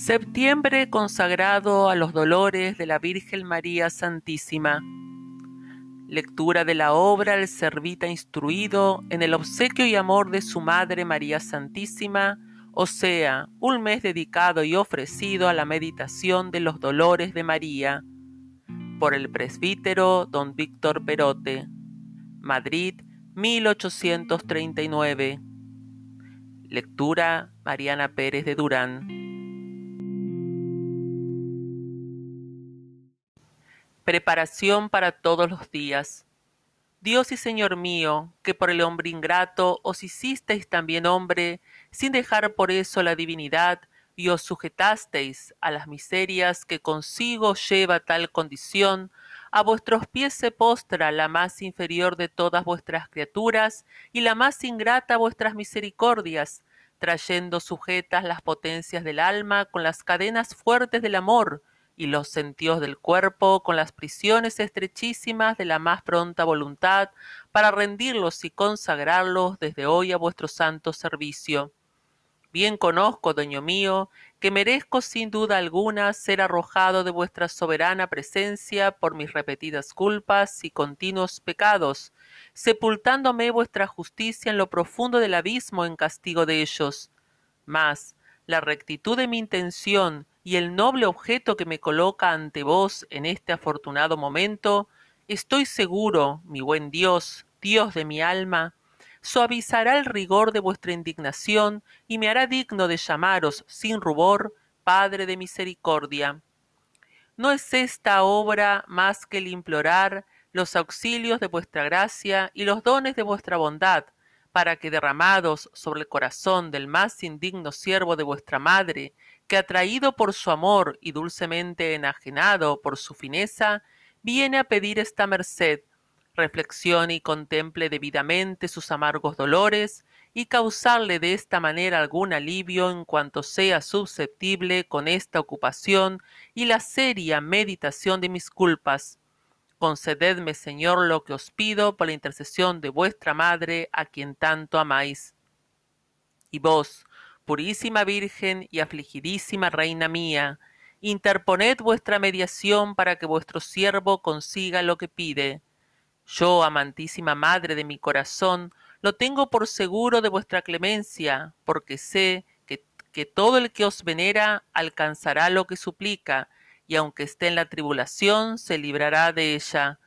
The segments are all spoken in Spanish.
Septiembre consagrado a los dolores de la Virgen María Santísima. Lectura de la obra El Servita Instruido en el obsequio y amor de su Madre María Santísima, o sea, un mes dedicado y ofrecido a la meditación de los dolores de María, por el presbítero don Víctor Perote, Madrid, 1839. Lectura Mariana Pérez de Durán. Preparación para todos los días. Dios y Señor mío, que por el hombre ingrato os hicisteis también hombre, sin dejar por eso la divinidad, y os sujetasteis a las miserias que consigo lleva tal condición, a vuestros pies se postra la más inferior de todas vuestras criaturas y la más ingrata vuestras misericordias, trayendo sujetas las potencias del alma con las cadenas fuertes del amor, y los sentidos del cuerpo con las prisiones estrechísimas de la más pronta voluntad para rendirlos y consagrarlos desde hoy a vuestro santo servicio. Bien conozco, dueño mío, que merezco sin duda alguna ser arrojado de vuestra soberana presencia por mis repetidas culpas y continuos pecados, sepultándome vuestra justicia en lo profundo del abismo en castigo de ellos. Mas la rectitud de mi intención y el noble objeto que me coloca ante vos en este afortunado momento, estoy seguro, mi buen Dios, Dios de mi alma, suavizará el rigor de vuestra indignación y me hará digno de llamaros sin rubor Padre de misericordia. ¿No es esta obra más que el implorar los auxilios de vuestra gracia y los dones de vuestra bondad, para que derramados sobre el corazón del más indigno siervo de vuestra madre, que atraído por su amor y dulcemente enajenado por su fineza, viene a pedir esta merced, reflexione y contemple debidamente sus amargos dolores, y causarle de esta manera algún alivio en cuanto sea susceptible con esta ocupación y la seria meditación de mis culpas, Concededme, Señor, lo que os pido por la intercesión de vuestra Madre, a quien tanto amáis. Y vos, purísima Virgen y afligidísima Reina mía, interponed vuestra mediación para que vuestro siervo consiga lo que pide. Yo, amantísima Madre de mi corazón, lo tengo por seguro de vuestra clemencia, porque sé que, que todo el que os venera alcanzará lo que suplica, y aunque esté en la tribulación, se librará de ella.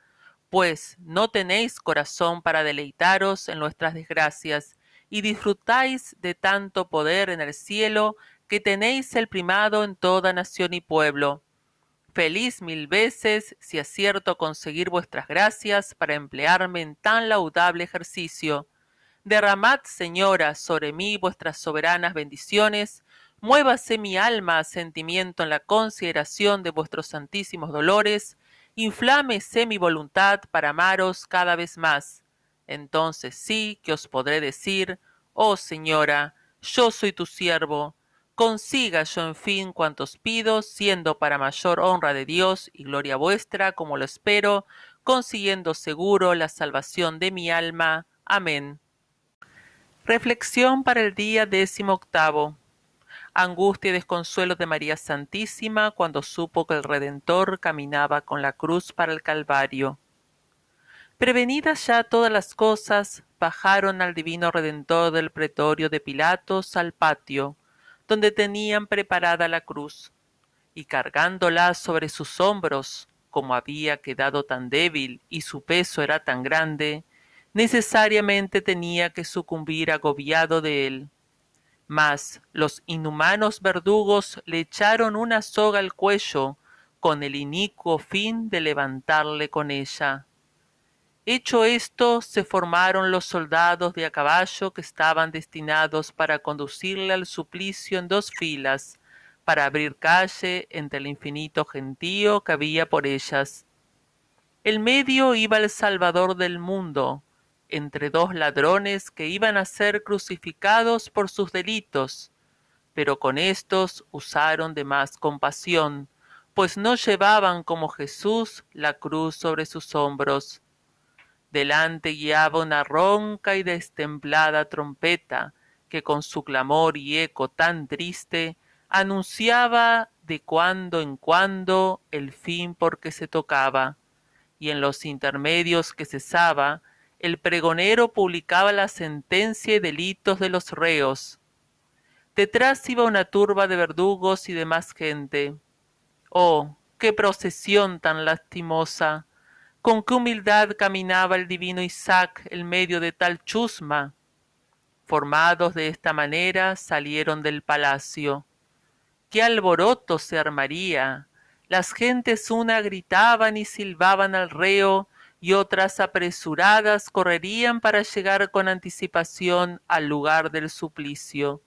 Pues no tenéis corazón para deleitaros en nuestras desgracias, y disfrutáis de tanto poder en el cielo, que tenéis el primado en toda nación y pueblo. Feliz mil veces si acierto conseguir vuestras gracias para emplearme en tan laudable ejercicio. Derramad, Señora, sobre mí vuestras soberanas bendiciones, muévase mi alma a sentimiento en la consideración de vuestros santísimos dolores, inflámese mi voluntad para amaros cada vez más. Entonces sí que os podré decir, oh Señora, yo soy tu siervo, consiga yo en fin cuantos pido, siendo para mayor honra de Dios y gloria vuestra, como lo espero, consiguiendo seguro la salvación de mi alma. Amén. Reflexión para el día décimo octavo angustia y desconsuelo de María Santísima cuando supo que el Redentor caminaba con la cruz para el Calvario. Prevenidas ya todas las cosas, bajaron al divino Redentor del pretorio de Pilatos al patio, donde tenían preparada la cruz, y cargándola sobre sus hombros, como había quedado tan débil y su peso era tan grande, necesariamente tenía que sucumbir agobiado de él mas los inhumanos verdugos le echaron una soga al cuello con el inicuo fin de levantarle con ella. Hecho esto, se formaron los soldados de a caballo que estaban destinados para conducirle al suplicio en dos filas, para abrir calle entre el infinito gentío que había por ellas. El medio iba el Salvador del mundo, entre dos ladrones que iban a ser crucificados por sus delitos, pero con éstos usaron de más compasión, pues no llevaban como Jesús la cruz sobre sus hombros. Delante guiaba una ronca y destemplada trompeta, que con su clamor y eco tan triste anunciaba de cuando en cuando el fin por que se tocaba, y en los intermedios que cesaba, el pregonero publicaba la sentencia y delitos de los reos. Detrás iba una turba de verdugos y demás gente. Oh, qué procesión tan lastimosa. Con qué humildad caminaba el divino Isaac en medio de tal chusma. Formados de esta manera salieron del palacio. ¡Qué alboroto se armaría! Las gentes una gritaban y silbaban al reo y otras apresuradas correrían para llegar con anticipación al lugar del suplicio.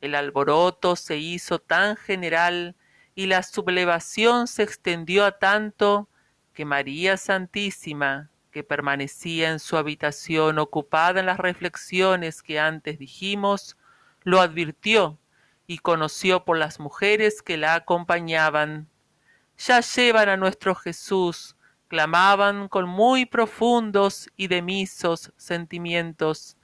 El alboroto se hizo tan general y la sublevación se extendió a tanto que María Santísima, que permanecía en su habitación ocupada en las reflexiones que antes dijimos, lo advirtió y conoció por las mujeres que la acompañaban. Ya llevan a nuestro Jesús, clamaban con muy profundos y demisos sentimientos,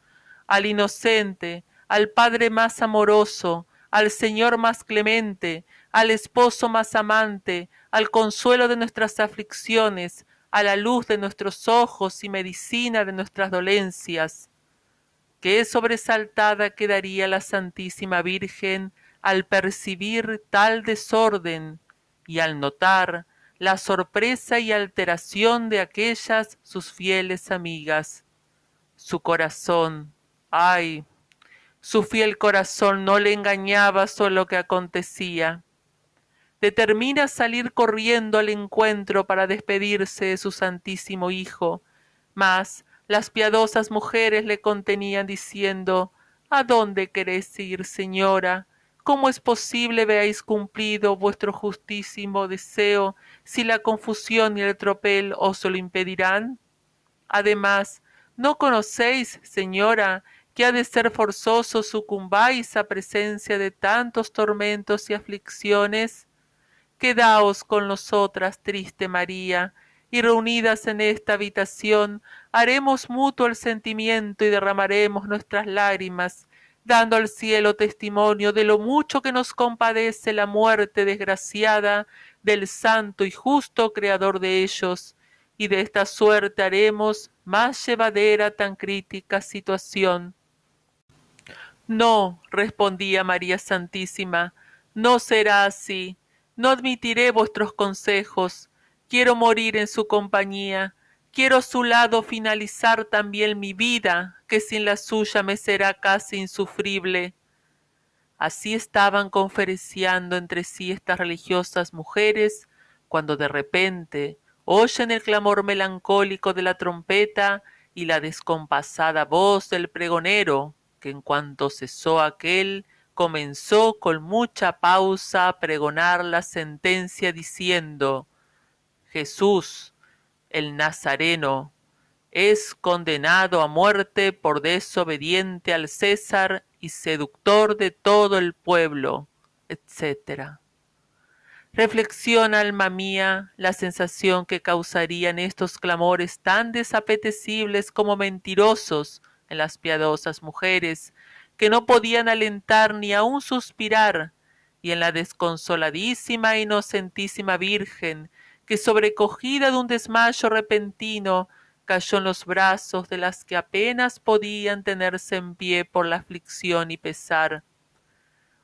al inocente, al Padre más amoroso, al Señor más clemente, al esposo más amante, al consuelo de nuestras aflicciones, a la luz de nuestros ojos y medicina de nuestras dolencias. Qué sobresaltada quedaría la Santísima Virgen al percibir tal desorden y al notar la sorpresa y alteración de aquellas sus fieles amigas. Su corazón, ay, su fiel corazón no le engañaba sobre lo que acontecía determina salir corriendo al encuentro para despedirse de su santísimo Hijo. Mas las piadosas mujeres le contenían diciendo ¿A dónde queréis ir, señora? ¿Cómo es posible veáis cumplido vuestro justísimo deseo si la confusión y el tropel os lo impedirán? Además, ¿no conocéis, señora, que ha de ser forzoso sucumbáis a presencia de tantos tormentos y aflicciones? Quedaos con nosotras, triste María, y reunidas en esta habitación haremos mutuo el sentimiento y derramaremos nuestras lágrimas, dando al cielo testimonio de lo mucho que nos compadece la muerte desgraciada del santo y justo Creador de ellos, y de esta suerte haremos más llevadera tan crítica situación. No, respondía María Santísima, no será así. No admitiré vuestros consejos, quiero morir en su compañía, quiero a su lado finalizar también mi vida, que sin la suya me será casi insufrible. Así estaban conferenciando entre sí estas religiosas mujeres, cuando de repente oyen el clamor melancólico de la trompeta y la descompasada voz del pregonero, que en cuanto cesó aquel, comenzó con mucha pausa a pregonar la sentencia diciendo Jesús, el Nazareno, es condenado a muerte por desobediente al César y seductor de todo el pueblo, etc. Reflexiona, alma mía, la sensación que causarían estos clamores tan desapetecibles como mentirosos en las piadosas mujeres que no podían alentar ni aun suspirar, y en la desconsoladísima e inocentísima Virgen, que sobrecogida de un desmayo repentino, cayó en los brazos de las que apenas podían tenerse en pie por la aflicción y pesar.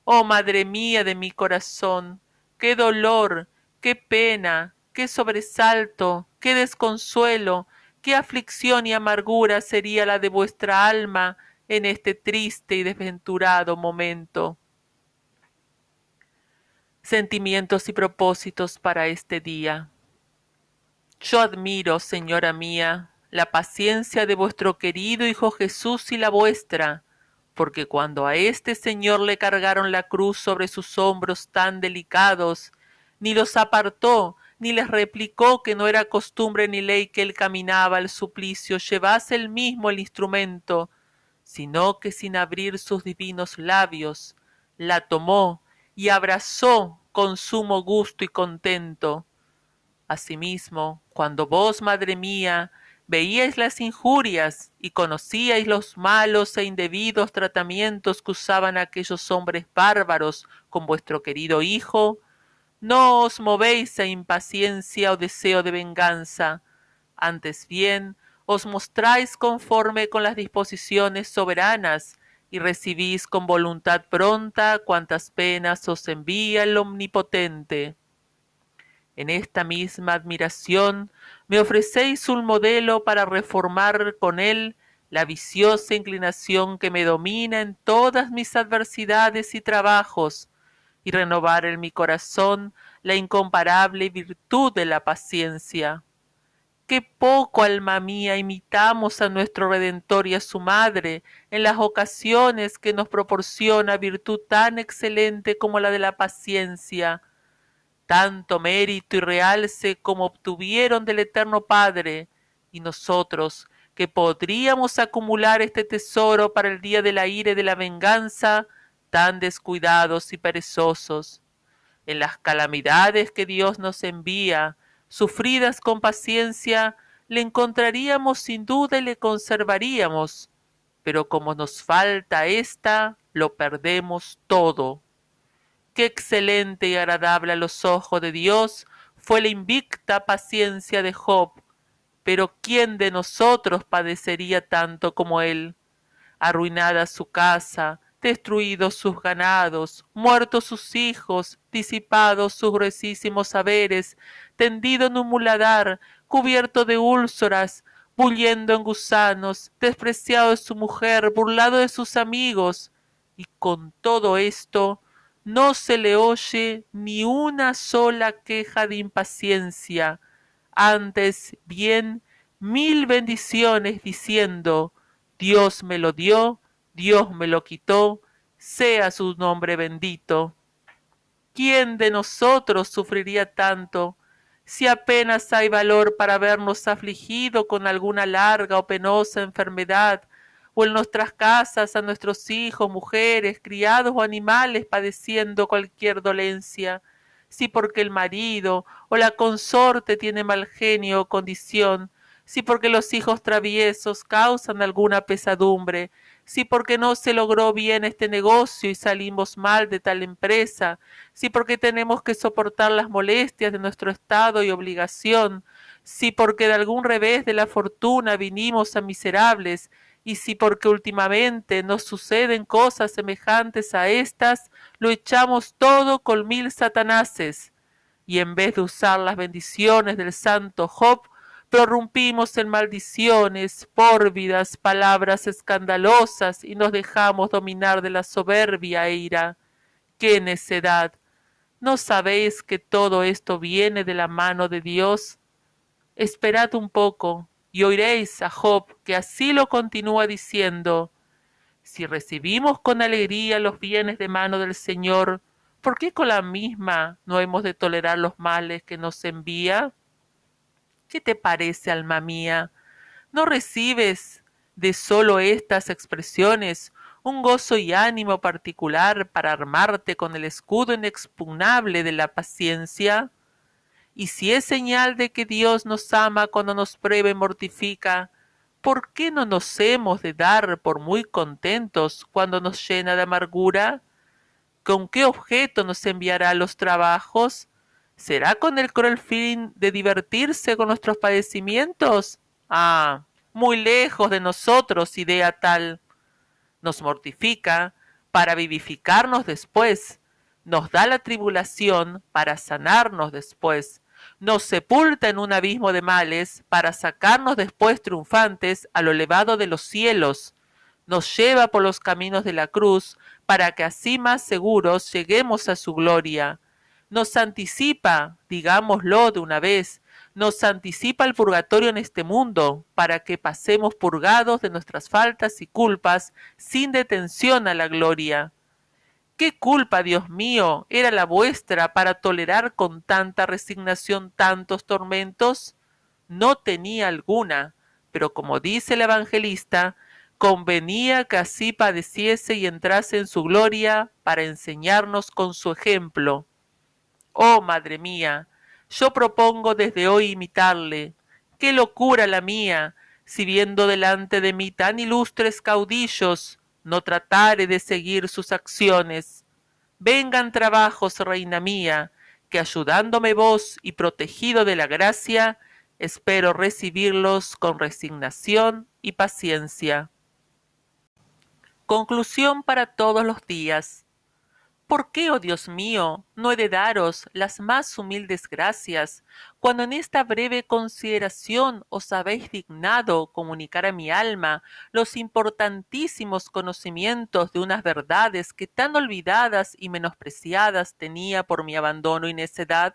Oh Madre mía de mi corazón, qué dolor, qué pena, qué sobresalto, qué desconsuelo, qué aflicción y amargura sería la de vuestra alma en este triste y desventurado momento. Sentimientos y propósitos para este día. Yo admiro, señora mía, la paciencia de vuestro querido Hijo Jesús y la vuestra, porque cuando a este Señor le cargaron la cruz sobre sus hombros tan delicados, ni los apartó, ni les replicó que no era costumbre ni ley que él caminaba al suplicio llevase él mismo el instrumento, sino que sin abrir sus divinos labios, la tomó y abrazó con sumo gusto y contento. Asimismo, cuando vos, madre mía, veíais las injurias y conocíais los malos e indebidos tratamientos que usaban aquellos hombres bárbaros con vuestro querido hijo, no os movéis a impaciencia o deseo de venganza, antes bien os mostráis conforme con las disposiciones soberanas y recibís con voluntad pronta cuantas penas os envía el Omnipotente. En esta misma admiración me ofrecéis un modelo para reformar con él la viciosa inclinación que me domina en todas mis adversidades y trabajos, y renovar en mi corazón la incomparable virtud de la paciencia. Qué poco, alma mía, imitamos a nuestro Redentor y a su Madre en las ocasiones que nos proporciona virtud tan excelente como la de la paciencia, tanto mérito y realce como obtuvieron del Eterno Padre, y nosotros, que podríamos acumular este tesoro para el día de la ira y de la venganza, tan descuidados y perezosos. En las calamidades que Dios nos envía, sufridas con paciencia, le encontraríamos sin duda y le conservaríamos, pero como nos falta ésta, lo perdemos todo. Qué excelente y agradable a los ojos de Dios fue la invicta paciencia de Job, pero ¿quién de nosotros padecería tanto como él? Arruinada su casa, destruidos sus ganados, muertos sus hijos, disipados sus gruesísimos saberes, tendido en un muladar, cubierto de úlceras, bulliendo en gusanos, despreciado de su mujer, burlado de sus amigos, y con todo esto no se le oye ni una sola queja de impaciencia, antes bien mil bendiciones diciendo Dios me lo dio, Dios me lo quitó, sea su nombre bendito. ¿Quién de nosotros sufriría tanto si apenas hay valor para vernos afligido con alguna larga o penosa enfermedad, o en nuestras casas a nuestros hijos, mujeres, criados o animales padeciendo cualquier dolencia? Si porque el marido o la consorte tiene mal genio o condición, si porque los hijos traviesos causan alguna pesadumbre, si porque no se logró bien este negocio y salimos mal de tal empresa, si porque tenemos que soportar las molestias de nuestro estado y obligación, si porque de algún revés de la fortuna vinimos a miserables, y si porque últimamente nos suceden cosas semejantes a estas, lo echamos todo con mil satanases, y en vez de usar las bendiciones del santo Job, prorrumpimos en maldiciones, pórvidas, palabras escandalosas y nos dejamos dominar de la soberbia ira. ¡Qué necedad! ¿No sabéis que todo esto viene de la mano de Dios? Esperad un poco y oiréis a Job que así lo continúa diciendo. Si recibimos con alegría los bienes de mano del Señor, ¿por qué con la misma no hemos de tolerar los males que nos envía? ¿Qué te parece, alma mía? ¿No recibes de solo estas expresiones un gozo y ánimo particular para armarte con el escudo inexpugnable de la paciencia? Y si es señal de que Dios nos ama cuando nos prueba y mortifica, ¿por qué no nos hemos de dar por muy contentos cuando nos llena de amargura? ¿Con qué objeto nos enviará los trabajos? ¿Será con el cruel fin de divertirse con nuestros padecimientos? Ah, muy lejos de nosotros idea tal. Nos mortifica para vivificarnos después, nos da la tribulación para sanarnos después, nos sepulta en un abismo de males para sacarnos después triunfantes a lo elevado de los cielos, nos lleva por los caminos de la cruz para que así más seguros lleguemos a su gloria nos anticipa, digámoslo de una vez, nos anticipa el purgatorio en este mundo, para que pasemos purgados de nuestras faltas y culpas sin detención a la gloria. ¿Qué culpa, Dios mío, era la vuestra para tolerar con tanta resignación tantos tormentos? No tenía alguna, pero como dice el evangelista, convenía que así padeciese y entrase en su gloria para enseñarnos con su ejemplo Oh, madre mía, yo propongo desde hoy imitarle. qué locura la mía, si viendo delante de mí tan ilustres caudillos, no tratare de seguir sus acciones. Vengan trabajos, reina mía, que ayudándome vos y protegido de la gracia, espero recibirlos con resignación y paciencia. Conclusión para todos los días. ¿Por qué, oh Dios mío, no he de daros las más humildes gracias, cuando en esta breve consideración os habéis dignado comunicar a mi alma los importantísimos conocimientos de unas verdades que tan olvidadas y menospreciadas tenía por mi abandono y necedad?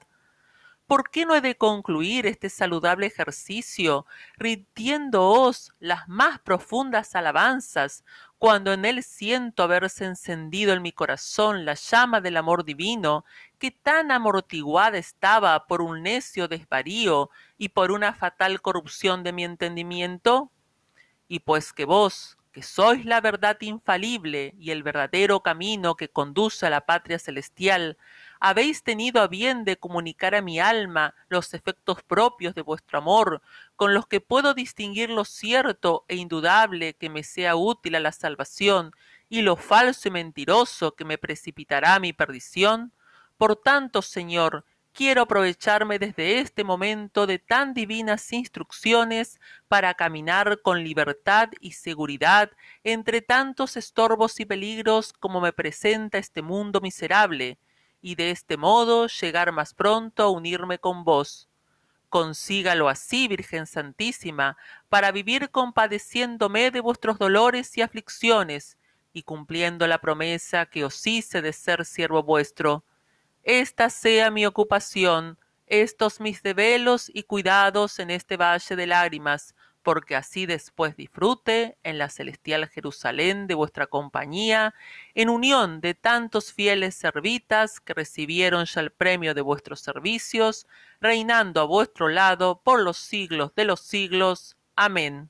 ¿Por qué no he de concluir este saludable ejercicio rindiéndoos las más profundas alabanzas, cuando en él siento haberse encendido en mi corazón la llama del amor divino, que tan amortiguada estaba por un necio desvarío y por una fatal corrupción de mi entendimiento? Y pues que vos, que sois la verdad infalible y el verdadero camino que conduce a la patria celestial, habéis tenido a bien de comunicar a mi alma los efectos propios de vuestro amor, con los que puedo distinguir lo cierto e indudable que me sea útil a la salvación, y lo falso y mentiroso que me precipitará a mi perdición? Por tanto, Señor, quiero aprovecharme desde este momento de tan divinas instrucciones para caminar con libertad y seguridad entre tantos estorbos y peligros como me presenta este mundo miserable, y de este modo llegar más pronto a unirme con vos. Consígalo así, Virgen Santísima, para vivir compadeciéndome de vuestros dolores y aflicciones, y cumpliendo la promesa que os hice de ser siervo vuestro. Esta sea mi ocupación, estos mis develos y cuidados en este valle de lágrimas, porque así después disfrute en la celestial Jerusalén de vuestra compañía, en unión de tantos fieles servitas que recibieron ya el premio de vuestros servicios, reinando a vuestro lado por los siglos de los siglos. Amén.